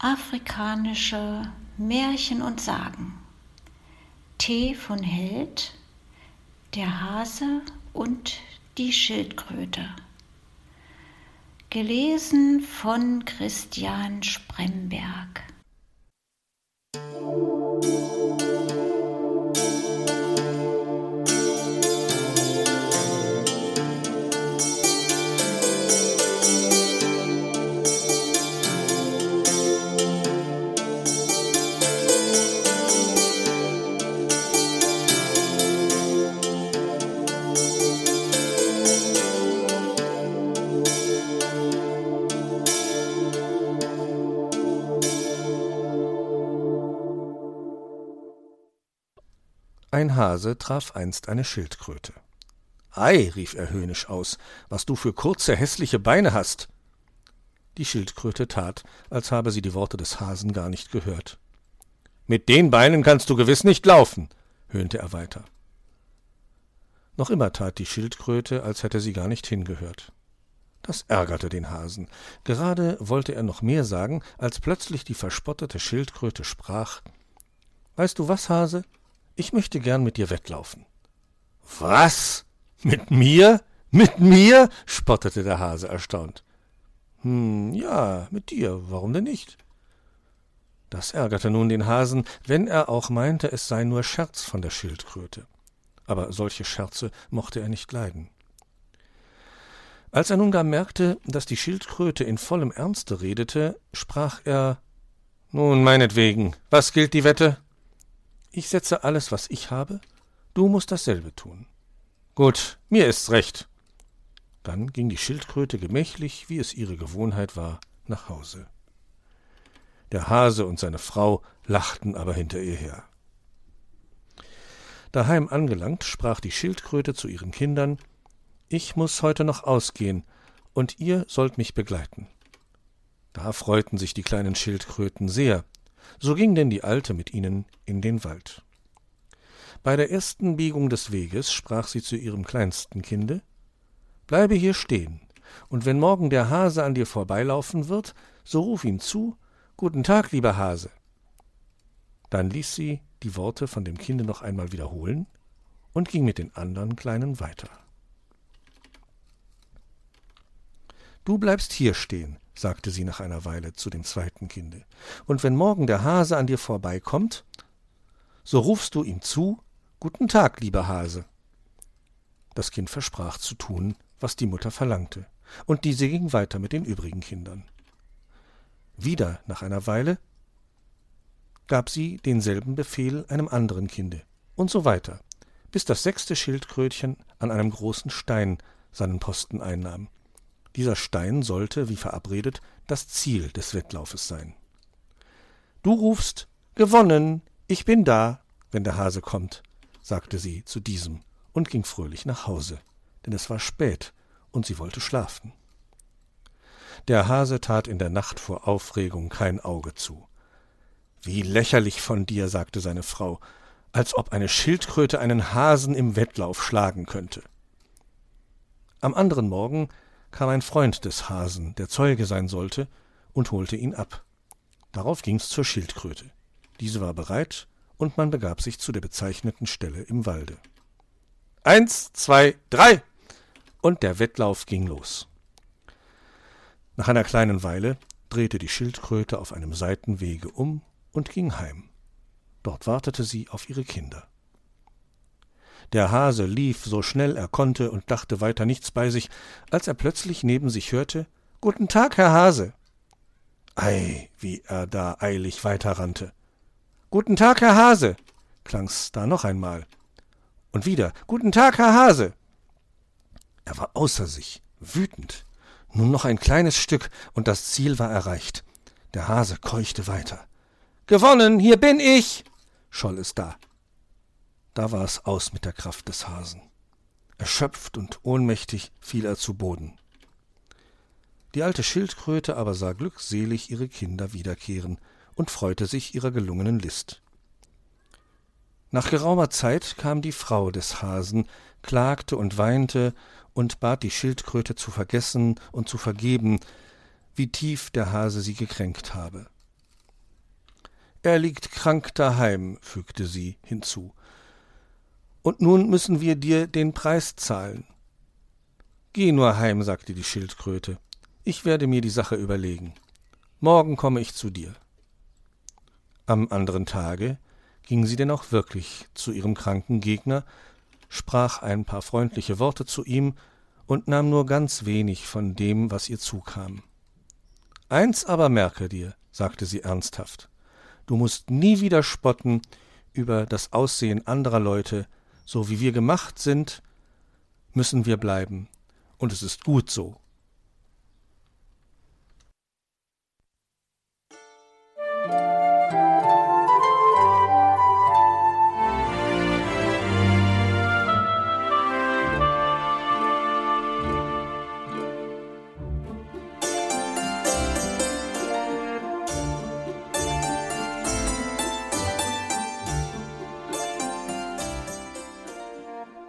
Afrikanische Märchen und Sagen. Tee von Held, der Hase und die Schildkröte. Gelesen von Christian Spremberg. Ein Hase traf einst eine Schildkröte. Ei, rief er höhnisch aus, was du für kurze, hässliche Beine hast. Die Schildkröte tat, als habe sie die Worte des Hasen gar nicht gehört. Mit den Beinen kannst du gewiss nicht laufen, höhnte er weiter. Noch immer tat die Schildkröte, als hätte sie gar nicht hingehört. Das ärgerte den Hasen. Gerade wollte er noch mehr sagen, als plötzlich die verspottete Schildkröte sprach Weißt du was, Hase? Ich möchte gern mit dir wettlaufen. Was? Mit mir? Mit mir? spottete der Hase erstaunt. Hm, ja, mit dir. Warum denn nicht? Das ärgerte nun den Hasen, wenn er auch meinte, es sei nur Scherz von der Schildkröte. Aber solche Scherze mochte er nicht leiden. Als er nun gar merkte, dass die Schildkröte in vollem Ernste redete, sprach er Nun, meinetwegen, was gilt die Wette? Ich setze alles, was ich habe, du musst dasselbe tun. Gut, mir ist's recht. Dann ging die Schildkröte gemächlich, wie es ihre Gewohnheit war, nach Hause. Der Hase und seine Frau lachten aber hinter ihr her. Daheim angelangt, sprach die Schildkröte zu ihren Kindern Ich muss heute noch ausgehen, und ihr sollt mich begleiten. Da freuten sich die kleinen Schildkröten sehr, so ging denn die Alte mit ihnen in den Wald. Bei der ersten Biegung des Weges sprach sie zu ihrem kleinsten Kinde Bleibe hier stehen, und wenn morgen der Hase an dir vorbeilaufen wird, so ruf ihm zu Guten Tag, lieber Hase. Dann ließ sie die Worte von dem Kinde noch einmal wiederholen und ging mit den anderen Kleinen weiter. Du bleibst hier stehen, sagte sie nach einer Weile zu dem zweiten Kinde, und wenn morgen der Hase an dir vorbeikommt, so rufst du ihm zu Guten Tag, lieber Hase. Das Kind versprach zu tun, was die Mutter verlangte, und diese ging weiter mit den übrigen Kindern. Wieder nach einer Weile gab sie denselben Befehl einem anderen Kinde, und so weiter, bis das sechste Schildkrötchen an einem großen Stein seinen Posten einnahm. Dieser Stein sollte, wie verabredet, das Ziel des Wettlaufes sein. Du rufst Gewonnen, ich bin da, wenn der Hase kommt, sagte sie zu diesem und ging fröhlich nach Hause, denn es war spät und sie wollte schlafen. Der Hase tat in der Nacht vor Aufregung kein Auge zu. Wie lächerlich von dir, sagte seine Frau, als ob eine Schildkröte einen Hasen im Wettlauf schlagen könnte. Am anderen Morgen kam ein Freund des Hasen, der Zeuge sein sollte, und holte ihn ab. Darauf ging's zur Schildkröte. Diese war bereit, und man begab sich zu der bezeichneten Stelle im Walde. Eins, zwei, drei! Und der Wettlauf ging los. Nach einer kleinen Weile drehte die Schildkröte auf einem Seitenwege um und ging heim. Dort wartete sie auf ihre Kinder. Der Hase lief so schnell er konnte und dachte weiter nichts bei sich, als er plötzlich neben sich hörte Guten Tag, Herr Hase. Ei, wie er da eilig weiterrannte. Guten Tag, Herr Hase, klang's da noch einmal. Und wieder Guten Tag, Herr Hase. Er war außer sich, wütend. Nun noch ein kleines Stück, und das Ziel war erreicht. Der Hase keuchte weiter. Gewonnen, hier bin ich, scholl es da. Da war es aus mit der Kraft des Hasen. Erschöpft und ohnmächtig fiel er zu Boden. Die alte Schildkröte aber sah glückselig ihre Kinder wiederkehren und freute sich ihrer gelungenen List. Nach geraumer Zeit kam die Frau des Hasen, klagte und weinte und bat die Schildkröte zu vergessen und zu vergeben, wie tief der Hase sie gekränkt habe. Er liegt krank daheim, fügte sie hinzu. Und nun müssen wir dir den Preis zahlen. Geh nur heim, sagte die Schildkröte. Ich werde mir die Sache überlegen. Morgen komme ich zu dir. Am anderen Tage ging sie denn auch wirklich zu ihrem kranken Gegner, sprach ein paar freundliche Worte zu ihm und nahm nur ganz wenig von dem, was ihr zukam. Eins aber merke dir, sagte sie ernsthaft, du musst nie wieder spotten über das Aussehen anderer Leute, so wie wir gemacht sind, müssen wir bleiben, und es ist gut so.